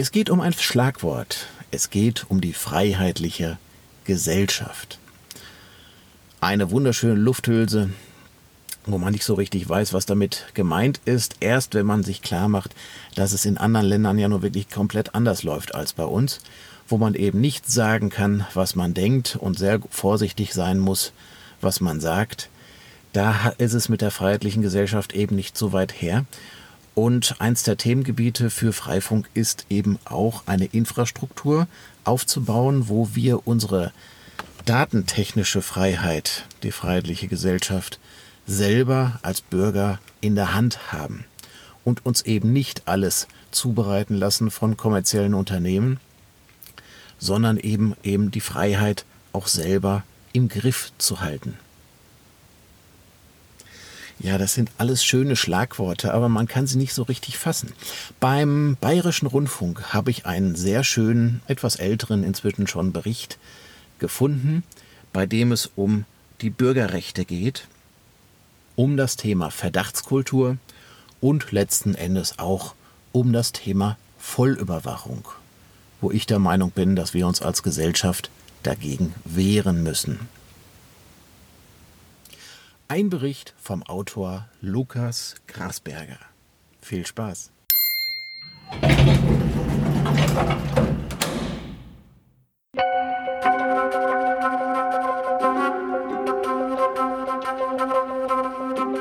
Es geht um ein Schlagwort. Es geht um die freiheitliche Gesellschaft. Eine wunderschöne Lufthülse, wo man nicht so richtig weiß, was damit gemeint ist. Erst wenn man sich klar macht, dass es in anderen Ländern ja nur wirklich komplett anders läuft als bei uns, wo man eben nicht sagen kann, was man denkt und sehr vorsichtig sein muss, was man sagt. Da ist es mit der freiheitlichen Gesellschaft eben nicht so weit her. Und eins der Themengebiete für Freifunk ist eben auch eine Infrastruktur aufzubauen, wo wir unsere datentechnische Freiheit, die freiheitliche Gesellschaft, selber als Bürger in der Hand haben und uns eben nicht alles zubereiten lassen von kommerziellen Unternehmen, sondern eben eben die Freiheit auch selber im Griff zu halten. Ja, das sind alles schöne Schlagworte, aber man kann sie nicht so richtig fassen. Beim Bayerischen Rundfunk habe ich einen sehr schönen, etwas älteren inzwischen schon Bericht gefunden, bei dem es um die Bürgerrechte geht um das Thema Verdachtskultur und letzten Endes auch um das Thema Vollüberwachung, wo ich der Meinung bin, dass wir uns als Gesellschaft dagegen wehren müssen. Ein Bericht vom Autor Lukas Grasberger. Viel Spaß!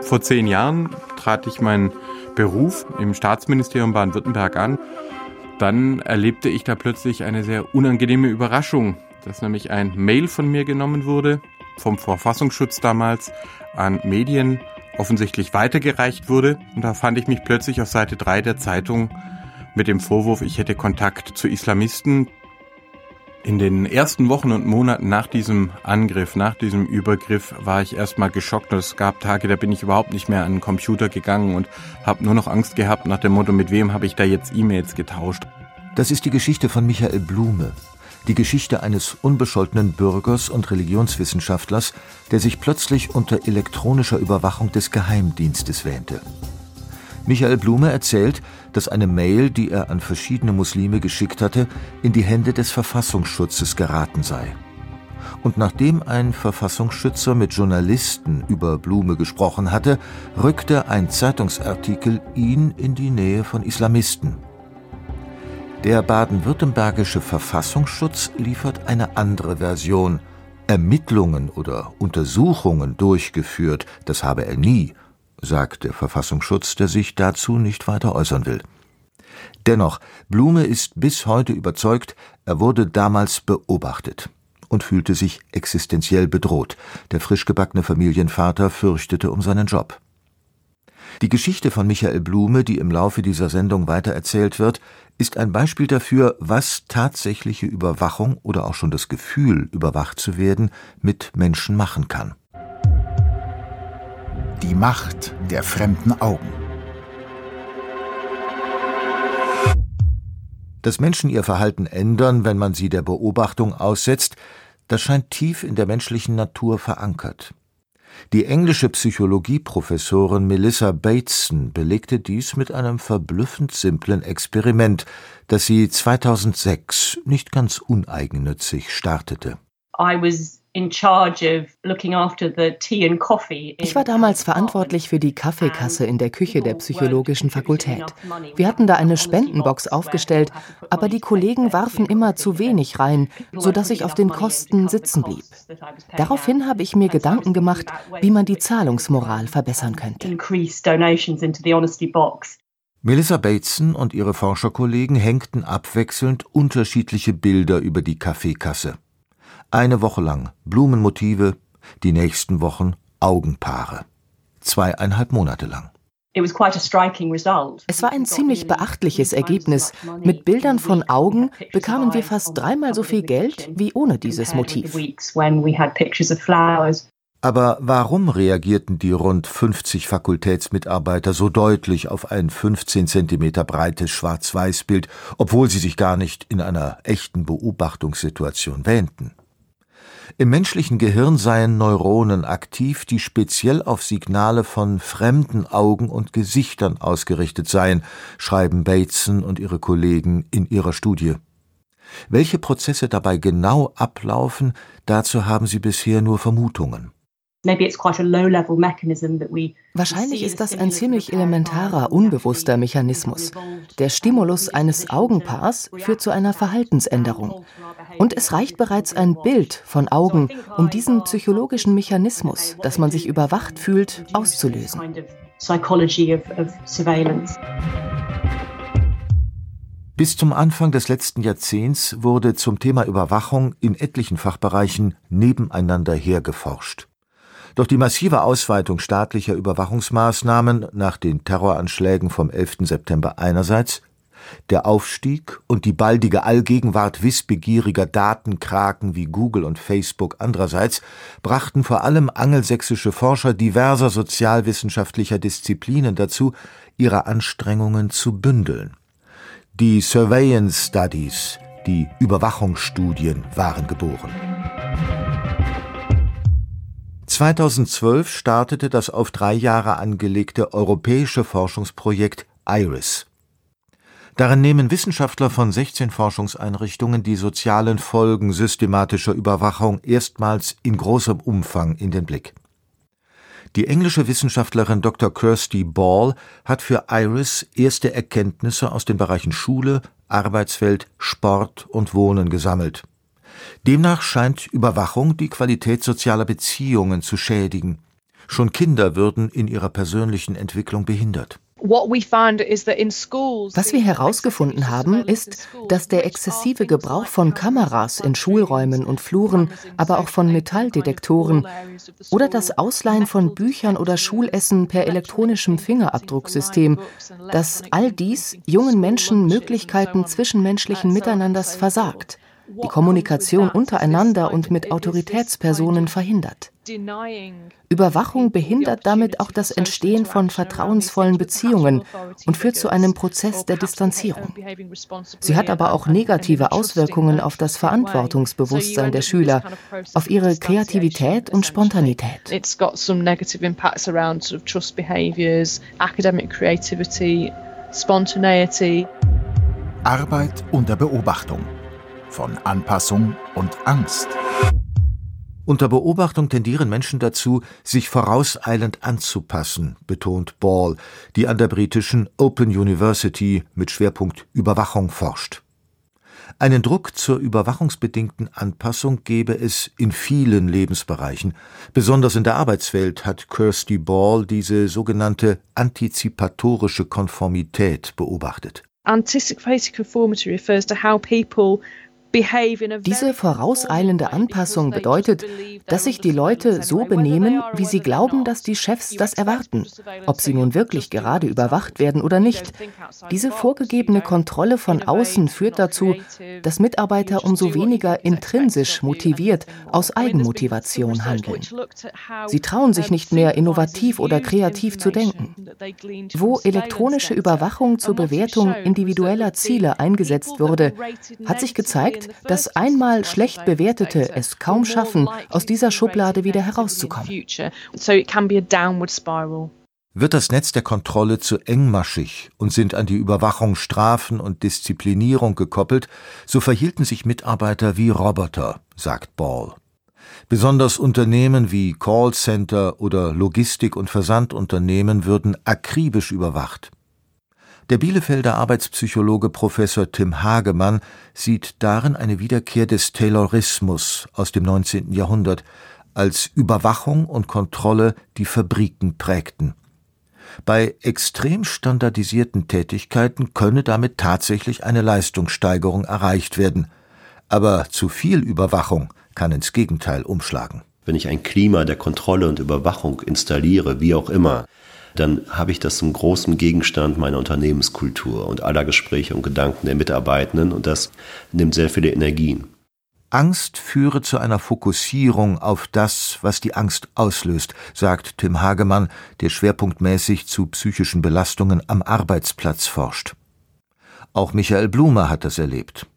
Vor zehn Jahren trat ich meinen Beruf im Staatsministerium Baden-Württemberg an. Dann erlebte ich da plötzlich eine sehr unangenehme Überraschung, dass nämlich ein Mail von mir genommen wurde, vom Verfassungsschutz damals an Medien offensichtlich weitergereicht wurde. Und da fand ich mich plötzlich auf Seite 3 der Zeitung mit dem Vorwurf, ich hätte Kontakt zu Islamisten, in den ersten Wochen und Monaten nach diesem Angriff, nach diesem Übergriff, war ich erstmal geschockt. Es gab Tage, da bin ich überhaupt nicht mehr an den Computer gegangen und habe nur noch Angst gehabt nach dem Motto, mit wem habe ich da jetzt E-Mails getauscht. Das ist die Geschichte von Michael Blume. Die Geschichte eines unbescholtenen Bürgers und Religionswissenschaftlers, der sich plötzlich unter elektronischer Überwachung des Geheimdienstes wähnte. Michael Blume erzählt, dass eine Mail, die er an verschiedene Muslime geschickt hatte, in die Hände des Verfassungsschutzes geraten sei. Und nachdem ein Verfassungsschützer mit Journalisten über Blume gesprochen hatte, rückte ein Zeitungsartikel ihn in die Nähe von Islamisten. Der baden-württembergische Verfassungsschutz liefert eine andere Version. Ermittlungen oder Untersuchungen durchgeführt, das habe er nie sagt der Verfassungsschutz, der sich dazu nicht weiter äußern will. Dennoch, Blume ist bis heute überzeugt, er wurde damals beobachtet und fühlte sich existenziell bedroht. Der frischgebackene Familienvater fürchtete um seinen Job. Die Geschichte von Michael Blume, die im Laufe dieser Sendung weitererzählt wird, ist ein Beispiel dafür, was tatsächliche Überwachung oder auch schon das Gefühl, überwacht zu werden, mit Menschen machen kann. Die Macht der fremden Augen. Dass Menschen ihr Verhalten ändern, wenn man sie der Beobachtung aussetzt, das scheint tief in der menschlichen Natur verankert. Die englische Psychologieprofessorin Melissa Bateson belegte dies mit einem verblüffend simplen Experiment, das sie 2006 nicht ganz uneigennützig startete. I was ich war damals verantwortlich für die Kaffeekasse in der Küche der psychologischen Fakultät. Wir hatten da eine Spendenbox aufgestellt, aber die Kollegen warfen immer zu wenig rein, sodass ich auf den Kosten sitzen blieb. Daraufhin habe ich mir Gedanken gemacht, wie man die Zahlungsmoral verbessern könnte. Melissa Bateson und ihre Forscherkollegen hängten abwechselnd unterschiedliche Bilder über die Kaffeekasse. Eine Woche lang Blumenmotive, die nächsten Wochen Augenpaare. Zweieinhalb Monate lang. Es war ein ziemlich beachtliches Ergebnis. Mit Bildern von Augen bekamen wir fast dreimal so viel Geld wie ohne dieses Motiv. Aber warum reagierten die rund 50 Fakultätsmitarbeiter so deutlich auf ein 15 cm breites Schwarz-Weiß-Bild, obwohl sie sich gar nicht in einer echten Beobachtungssituation wähnten? Im menschlichen Gehirn seien Neuronen aktiv, die speziell auf Signale von fremden Augen und Gesichtern ausgerichtet seien, schreiben Bateson und ihre Kollegen in ihrer Studie. Welche Prozesse dabei genau ablaufen, dazu haben sie bisher nur Vermutungen. Wahrscheinlich ist das ein ziemlich elementarer, unbewusster Mechanismus. Der Stimulus eines Augenpaars führt zu einer Verhaltensänderung. Und es reicht bereits ein Bild von Augen, um diesen psychologischen Mechanismus, dass man sich überwacht fühlt, auszulösen. Bis zum Anfang des letzten Jahrzehnts wurde zum Thema Überwachung in etlichen Fachbereichen nebeneinander hergeforscht. Doch die massive Ausweitung staatlicher Überwachungsmaßnahmen nach den Terroranschlägen vom 11. September einerseits, der Aufstieg und die baldige Allgegenwart wissbegieriger Datenkraken wie Google und Facebook andererseits brachten vor allem angelsächsische Forscher diverser sozialwissenschaftlicher Disziplinen dazu, ihre Anstrengungen zu bündeln. Die Surveillance Studies, die Überwachungsstudien waren geboren. 2012 startete das auf drei Jahre angelegte europäische Forschungsprojekt IRIS. Darin nehmen Wissenschaftler von 16 Forschungseinrichtungen die sozialen Folgen systematischer Überwachung erstmals in großem Umfang in den Blick. Die englische Wissenschaftlerin Dr. Kirsty Ball hat für IRIS erste Erkenntnisse aus den Bereichen Schule, Arbeitswelt, Sport und Wohnen gesammelt Demnach scheint Überwachung die Qualität sozialer Beziehungen zu schädigen. Schon Kinder würden in ihrer persönlichen Entwicklung behindert. Was wir herausgefunden haben, ist, dass der exzessive Gebrauch von Kameras in Schulräumen und Fluren, aber auch von Metalldetektoren oder das Ausleihen von Büchern oder Schulessen per elektronischem Fingerabdrucksystem, dass all dies jungen Menschen Möglichkeiten zwischenmenschlichen Miteinanders versagt die Kommunikation untereinander und mit Autoritätspersonen verhindert. Überwachung behindert damit auch das Entstehen von vertrauensvollen Beziehungen und führt zu einem Prozess der Distanzierung. Sie hat aber auch negative Auswirkungen auf das Verantwortungsbewusstsein der Schüler, auf ihre Kreativität und Spontanität. Arbeit unter Beobachtung von Anpassung und Angst. Unter Beobachtung tendieren Menschen dazu, sich vorauseilend anzupassen, betont Ball, die an der britischen Open University mit Schwerpunkt Überwachung forscht. Einen Druck zur überwachungsbedingten Anpassung gebe es in vielen Lebensbereichen. Besonders in der Arbeitswelt hat Kirsty Ball diese sogenannte antizipatorische Konformität beobachtet. Anticipated conformity refers to how people diese vorauseilende Anpassung bedeutet, dass sich die Leute so benehmen, wie sie glauben, dass die Chefs das erwarten, ob sie nun wirklich gerade überwacht werden oder nicht. Diese vorgegebene Kontrolle von außen führt dazu, dass Mitarbeiter umso weniger intrinsisch motiviert aus Eigenmotivation handeln. Sie trauen sich nicht mehr, innovativ oder kreativ zu denken. Wo elektronische Überwachung zur Bewertung individueller Ziele eingesetzt wurde, hat sich gezeigt, dass einmal schlecht Bewertete es kaum schaffen, aus dieser Schublade wieder herauszukommen. Wird das Netz der Kontrolle zu engmaschig und sind an die Überwachung Strafen und Disziplinierung gekoppelt, so verhielten sich Mitarbeiter wie Roboter, sagt Ball. Besonders Unternehmen wie Callcenter oder Logistik- und Versandunternehmen würden akribisch überwacht. Der Bielefelder Arbeitspsychologe Professor Tim Hagemann sieht darin eine Wiederkehr des Taylorismus aus dem 19. Jahrhundert, als Überwachung und Kontrolle die Fabriken prägten. Bei extrem standardisierten Tätigkeiten könne damit tatsächlich eine Leistungssteigerung erreicht werden, aber zu viel Überwachung kann ins Gegenteil umschlagen. Wenn ich ein Klima der Kontrolle und Überwachung installiere, wie auch immer, dann habe ich das zum großen Gegenstand meiner Unternehmenskultur und aller Gespräche und Gedanken der Mitarbeitenden und das nimmt sehr viele Energien. Angst führe zu einer Fokussierung auf das, was die Angst auslöst, sagt Tim Hagemann, der schwerpunktmäßig zu psychischen Belastungen am Arbeitsplatz forscht. Auch Michael Blume hat das erlebt.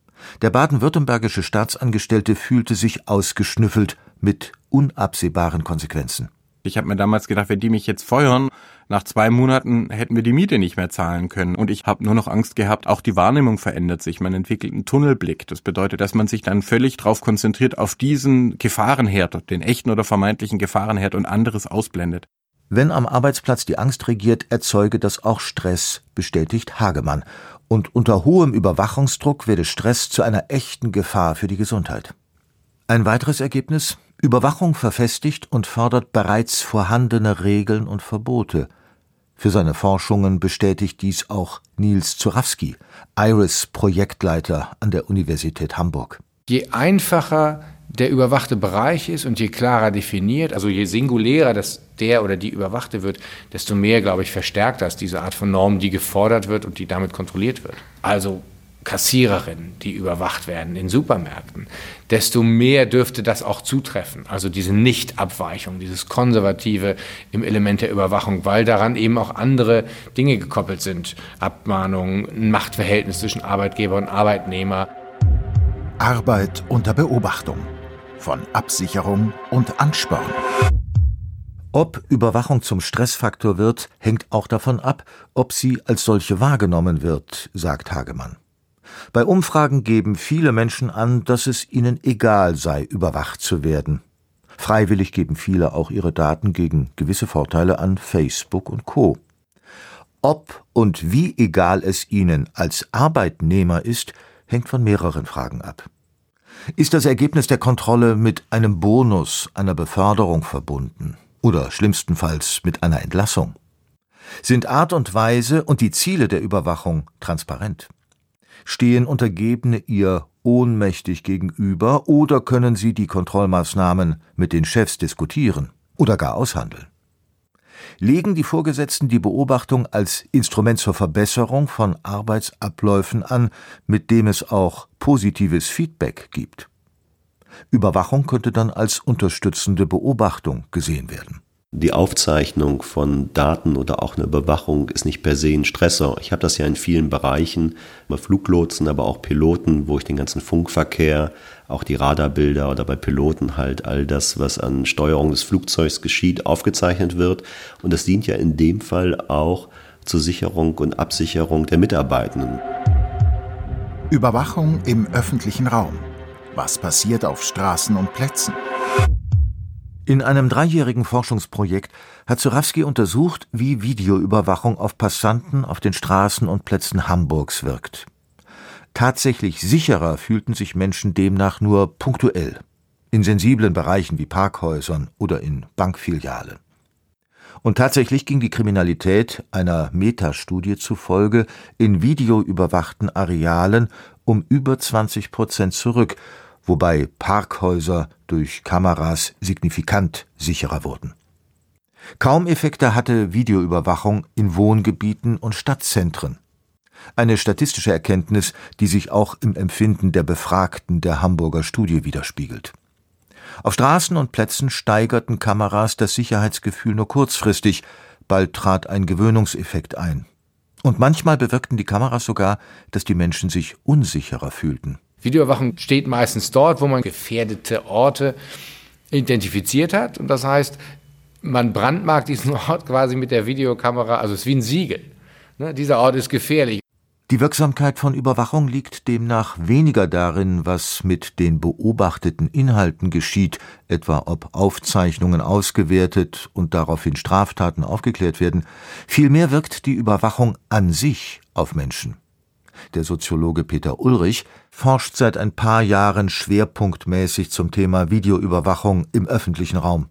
Der baden-württembergische Staatsangestellte fühlte sich ausgeschnüffelt mit unabsehbaren Konsequenzen. Ich habe mir damals gedacht, wenn die mich jetzt feuern, nach zwei Monaten hätten wir die Miete nicht mehr zahlen können. Und ich habe nur noch Angst gehabt, auch die Wahrnehmung verändert sich. Man entwickelt einen Tunnelblick. Das bedeutet, dass man sich dann völlig darauf konzentriert, auf diesen Gefahrenherd, den echten oder vermeintlichen Gefahrenherd und anderes ausblendet. Wenn am Arbeitsplatz die Angst regiert, erzeuge das auch Stress, bestätigt Hagemann. Und unter hohem Überwachungsdruck werde Stress zu einer echten Gefahr für die Gesundheit. Ein weiteres Ergebnis Überwachung verfestigt und fördert bereits vorhandene Regeln und Verbote. Für seine Forschungen bestätigt dies auch Nils Zurawski, IRIS-Projektleiter an der Universität Hamburg. Je einfacher der überwachte Bereich ist und je klarer definiert, also je singulärer das der oder die Überwachte wird, desto mehr, glaube ich, verstärkt das diese Art von Norm, die gefordert wird und die damit kontrolliert wird. Also Kassiererinnen, die überwacht werden in Supermärkten, desto mehr dürfte das auch zutreffen. Also diese Nichtabweichung, dieses Konservative im Element der Überwachung, weil daran eben auch andere Dinge gekoppelt sind. Abmahnung, ein Machtverhältnis zwischen Arbeitgeber und Arbeitnehmer. Arbeit unter Beobachtung. Von Absicherung und Ansporn. Ob Überwachung zum Stressfaktor wird, hängt auch davon ab, ob sie als solche wahrgenommen wird, sagt Hagemann. Bei Umfragen geben viele Menschen an, dass es ihnen egal sei, überwacht zu werden. Freiwillig geben viele auch ihre Daten gegen gewisse Vorteile an Facebook und Co. Ob und wie egal es ihnen als Arbeitnehmer ist, hängt von mehreren Fragen ab. Ist das Ergebnis der Kontrolle mit einem Bonus, einer Beförderung verbunden oder schlimmstenfalls mit einer Entlassung? Sind Art und Weise und die Ziele der Überwachung transparent? Stehen Untergebene ihr ohnmächtig gegenüber oder können sie die Kontrollmaßnahmen mit den Chefs diskutieren oder gar aushandeln? Legen die Vorgesetzten die Beobachtung als Instrument zur Verbesserung von Arbeitsabläufen an, mit dem es auch positives Feedback gibt? Überwachung könnte dann als unterstützende Beobachtung gesehen werden. Die Aufzeichnung von Daten oder auch eine Überwachung ist nicht per se ein Stressor. Ich habe das ja in vielen Bereichen, bei Fluglotsen, aber auch Piloten, wo ich den ganzen Funkverkehr, auch die Radarbilder oder bei Piloten halt all das, was an Steuerung des Flugzeugs geschieht, aufgezeichnet wird. Und das dient ja in dem Fall auch zur Sicherung und Absicherung der Mitarbeitenden. Überwachung im öffentlichen Raum. Was passiert auf Straßen und Plätzen? In einem dreijährigen Forschungsprojekt hat Zurawski untersucht, wie Videoüberwachung auf Passanten auf den Straßen und Plätzen Hamburgs wirkt. Tatsächlich sicherer fühlten sich Menschen demnach nur punktuell, in sensiblen Bereichen wie Parkhäusern oder in Bankfilialen. Und tatsächlich ging die Kriminalität einer Metastudie zufolge in videoüberwachten Arealen um über 20 Prozent zurück wobei Parkhäuser durch Kameras signifikant sicherer wurden. Kaum Effekte hatte Videoüberwachung in Wohngebieten und Stadtzentren. Eine statistische Erkenntnis, die sich auch im Empfinden der Befragten der Hamburger Studie widerspiegelt. Auf Straßen und Plätzen steigerten Kameras das Sicherheitsgefühl nur kurzfristig, bald trat ein Gewöhnungseffekt ein. Und manchmal bewirkten die Kameras sogar, dass die Menschen sich unsicherer fühlten. Videoüberwachung steht meistens dort, wo man gefährdete Orte identifiziert hat. Und das heißt, man brandmarkt diesen Ort quasi mit der Videokamera, also es ist wie ein Siegel. Ne? Dieser Ort ist gefährlich. Die Wirksamkeit von Überwachung liegt demnach weniger darin, was mit den beobachteten Inhalten geschieht, etwa ob Aufzeichnungen ausgewertet und daraufhin Straftaten aufgeklärt werden, vielmehr wirkt die Überwachung an sich auf Menschen. Der Soziologe Peter Ulrich forscht seit ein paar Jahren schwerpunktmäßig zum Thema Videoüberwachung im öffentlichen Raum.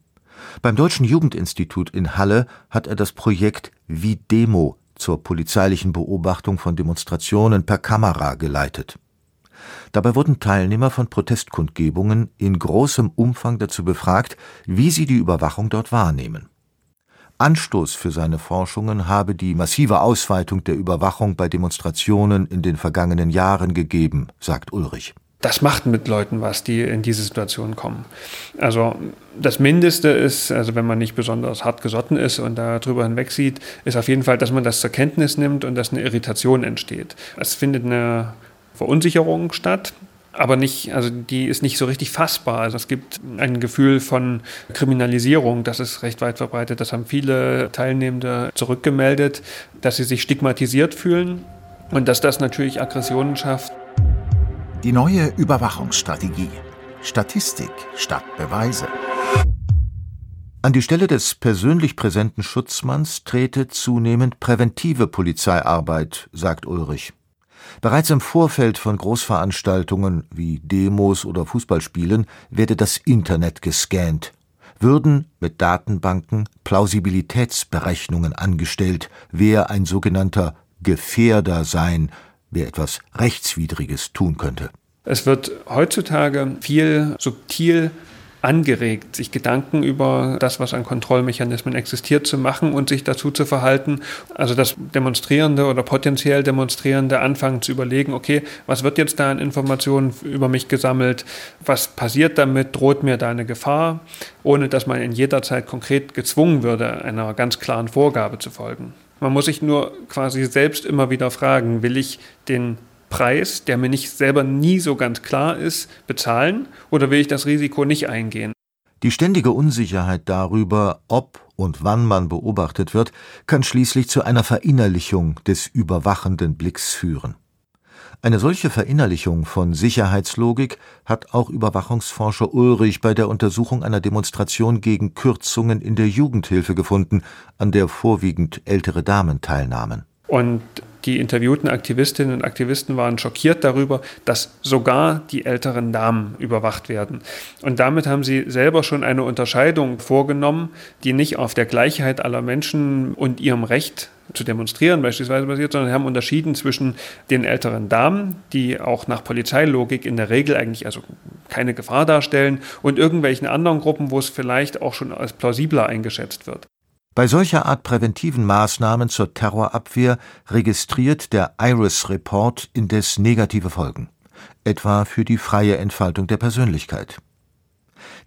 Beim Deutschen Jugendinstitut in Halle hat er das Projekt Videmo zur polizeilichen Beobachtung von Demonstrationen per Kamera geleitet. Dabei wurden Teilnehmer von Protestkundgebungen in großem Umfang dazu befragt, wie sie die Überwachung dort wahrnehmen. Anstoß für seine Forschungen habe die massive Ausweitung der Überwachung bei Demonstrationen in den vergangenen Jahren gegeben, sagt Ulrich. Das macht mit Leuten was, die in diese Situation kommen. Also das Mindeste ist, also wenn man nicht besonders hart gesotten ist und darüber hinweg sieht, ist auf jeden Fall, dass man das zur Kenntnis nimmt und dass eine Irritation entsteht. Es findet eine Verunsicherung statt aber nicht, also die ist nicht so richtig fassbar. Also es gibt ein Gefühl von Kriminalisierung, das ist recht weit verbreitet. Das haben viele Teilnehmende zurückgemeldet, dass sie sich stigmatisiert fühlen und dass das natürlich Aggressionen schafft. Die neue Überwachungsstrategie. Statistik statt Beweise. An die Stelle des persönlich präsenten Schutzmanns trete zunehmend präventive Polizeiarbeit, sagt Ulrich. Bereits im Vorfeld von Großveranstaltungen wie Demos oder Fußballspielen werde das Internet gescannt, würden mit Datenbanken Plausibilitätsberechnungen angestellt, wer ein sogenannter Gefährder sein, wer etwas Rechtswidriges tun könnte. Es wird heutzutage viel subtil angeregt, sich Gedanken über das, was an Kontrollmechanismen existiert, zu machen und sich dazu zu verhalten. Also dass Demonstrierende oder potenziell Demonstrierende anfangen zu überlegen, okay, was wird jetzt da an Informationen über mich gesammelt, was passiert damit, droht mir da eine Gefahr, ohne dass man in jeder Zeit konkret gezwungen würde, einer ganz klaren Vorgabe zu folgen. Man muss sich nur quasi selbst immer wieder fragen, will ich den Preis, der mir nicht selber nie so ganz klar ist, bezahlen oder will ich das Risiko nicht eingehen? Die ständige Unsicherheit darüber, ob und wann man beobachtet wird, kann schließlich zu einer Verinnerlichung des überwachenden Blicks führen. Eine solche Verinnerlichung von Sicherheitslogik hat auch Überwachungsforscher Ulrich bei der Untersuchung einer Demonstration gegen Kürzungen in der Jugendhilfe gefunden, an der vorwiegend ältere Damen teilnahmen. Und die interviewten Aktivistinnen und Aktivisten waren schockiert darüber, dass sogar die älteren Damen überwacht werden. Und damit haben sie selber schon eine Unterscheidung vorgenommen, die nicht auf der Gleichheit aller Menschen und ihrem Recht zu demonstrieren beispielsweise basiert, sondern haben unterschieden zwischen den älteren Damen, die auch nach Polizeilogik in der Regel eigentlich also keine Gefahr darstellen, und irgendwelchen anderen Gruppen, wo es vielleicht auch schon als plausibler eingeschätzt wird. Bei solcher Art präventiven Maßnahmen zur Terrorabwehr registriert der IRIS-Report indes negative Folgen, etwa für die freie Entfaltung der Persönlichkeit.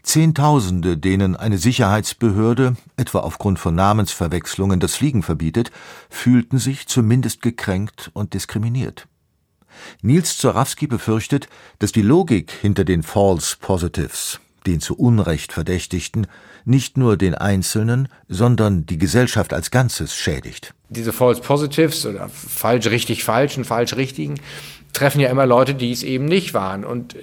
Zehntausende, denen eine Sicherheitsbehörde, etwa aufgrund von Namensverwechslungen, das Fliegen verbietet, fühlten sich zumindest gekränkt und diskriminiert. Nils Zorawski befürchtet, dass die Logik hinter den False Positives, den zu Unrecht Verdächtigten, nicht nur den Einzelnen, sondern die Gesellschaft als Ganzes schädigt. Diese False Positives oder falsch richtig falschen, falsch richtigen treffen ja immer Leute, die es eben nicht waren und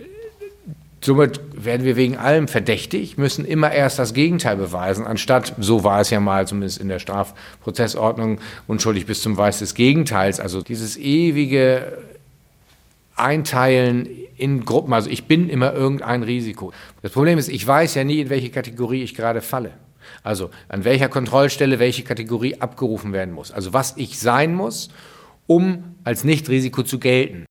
Somit werden wir wegen allem verdächtig, müssen immer erst das Gegenteil beweisen, anstatt, so war es ja mal zumindest in der Strafprozessordnung, unschuldig bis zum Weiß des Gegenteils. Also dieses ewige Einteilen in Gruppen. Also ich bin immer irgendein Risiko. Das Problem ist, ich weiß ja nie, in welche Kategorie ich gerade falle. Also an welcher Kontrollstelle welche Kategorie abgerufen werden muss. Also was ich sein muss, um als Nichtrisiko zu gelten.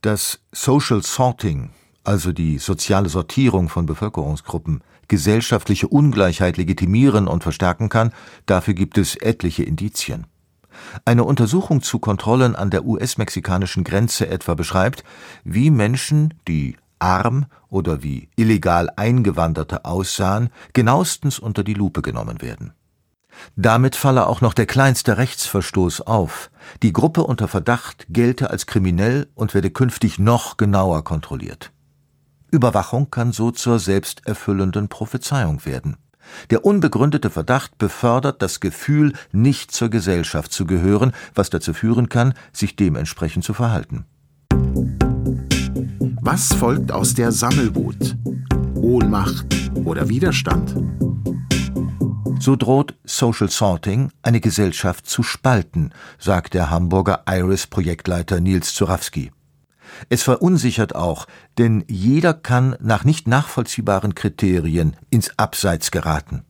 Das Social Sorting, also die soziale Sortierung von Bevölkerungsgruppen, gesellschaftliche Ungleichheit legitimieren und verstärken kann, dafür gibt es etliche Indizien. Eine Untersuchung zu Kontrollen an der US-mexikanischen Grenze etwa beschreibt, wie Menschen, die arm oder wie illegal Eingewanderte aussahen, genauestens unter die Lupe genommen werden. Damit falle auch noch der kleinste Rechtsverstoß auf. Die Gruppe unter Verdacht gelte als kriminell und werde künftig noch genauer kontrolliert. Überwachung kann so zur selbsterfüllenden Prophezeiung werden. Der unbegründete Verdacht befördert das Gefühl, nicht zur Gesellschaft zu gehören, was dazu führen kann, sich dementsprechend zu verhalten. Was folgt aus der Sammelwut? Ohnmacht oder Widerstand? So droht Social Sorting eine Gesellschaft zu spalten, sagt der Hamburger Iris-Projektleiter Nils Zurawski. Es verunsichert auch, denn jeder kann nach nicht nachvollziehbaren Kriterien ins Abseits geraten.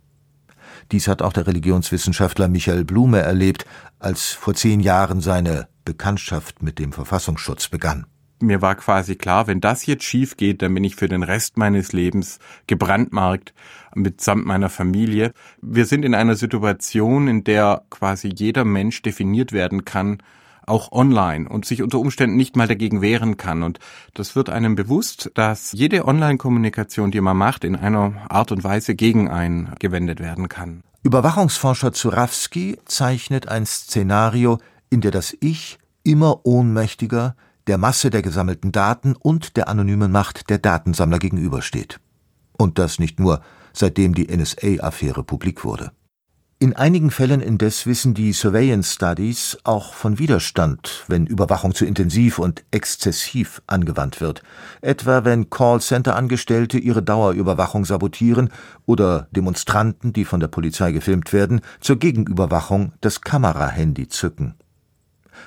Dies hat auch der Religionswissenschaftler Michael Blume erlebt, als vor zehn Jahren seine Bekanntschaft mit dem Verfassungsschutz begann. Mir war quasi klar, wenn das jetzt schief geht, dann bin ich für den Rest meines Lebens gebrandmarkt mitsamt meiner Familie. Wir sind in einer Situation, in der quasi jeder Mensch definiert werden kann auch online und sich unter Umständen nicht mal dagegen wehren kann. Und das wird einem bewusst, dass jede Online-Kommunikation, die man macht, in einer Art und Weise gegen einen gewendet werden kann. Überwachungsforscher Zurawski zeichnet ein Szenario, in der das Ich immer ohnmächtiger, der Masse der gesammelten Daten und der anonymen Macht der Datensammler gegenübersteht. Und das nicht nur, seitdem die NSA-Affäre publik wurde. In einigen Fällen indes wissen die Surveillance Studies auch von Widerstand, wenn Überwachung zu intensiv und exzessiv angewandt wird, etwa wenn Callcenter-Angestellte ihre Dauerüberwachung sabotieren oder Demonstranten, die von der Polizei gefilmt werden, zur Gegenüberwachung das Kamerahandy zücken.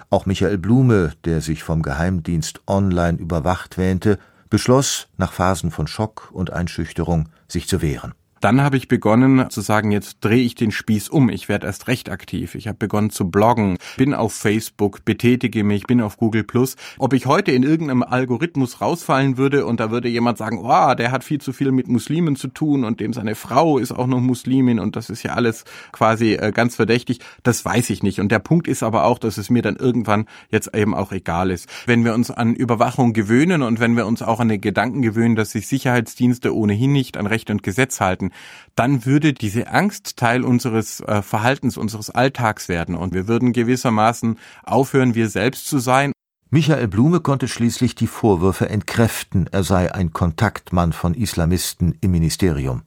Auch Michael Blume, der sich vom Geheimdienst online überwacht wähnte, beschloss, nach Phasen von Schock und Einschüchterung, sich zu wehren. Dann habe ich begonnen zu sagen, jetzt drehe ich den Spieß um, ich werde erst recht aktiv. Ich habe begonnen zu bloggen, bin auf Facebook, betätige mich, bin auf Google Plus. Ob ich heute in irgendeinem Algorithmus rausfallen würde und da würde jemand sagen, oh, der hat viel zu viel mit Muslimen zu tun und dem seine Frau ist auch noch Muslimin und das ist ja alles quasi äh, ganz verdächtig, das weiß ich nicht. Und der Punkt ist aber auch, dass es mir dann irgendwann jetzt eben auch egal ist. Wenn wir uns an Überwachung gewöhnen und wenn wir uns auch an den Gedanken gewöhnen, dass sich Sicherheitsdienste ohnehin nicht an Recht und Gesetz halten, dann würde diese Angst Teil unseres äh, Verhaltens, unseres Alltags werden und wir würden gewissermaßen aufhören, wir selbst zu sein. Michael Blume konnte schließlich die Vorwürfe entkräften, er sei ein Kontaktmann von Islamisten im Ministerium.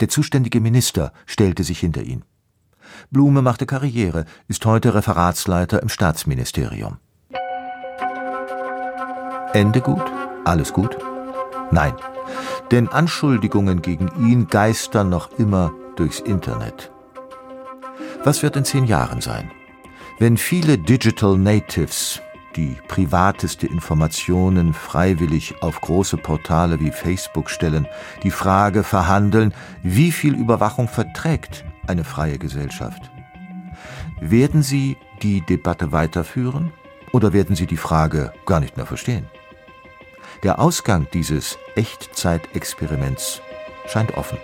Der zuständige Minister stellte sich hinter ihn. Blume machte Karriere, ist heute Referatsleiter im Staatsministerium. Ende gut? Alles gut? Nein, denn Anschuldigungen gegen ihn geistern noch immer durchs Internet. Was wird in zehn Jahren sein? Wenn viele Digital Natives, die privateste Informationen freiwillig auf große Portale wie Facebook stellen, die Frage verhandeln, wie viel Überwachung verträgt eine freie Gesellschaft? Werden sie die Debatte weiterführen oder werden sie die Frage gar nicht mehr verstehen? Der Ausgang dieses Echtzeitexperiments scheint offen.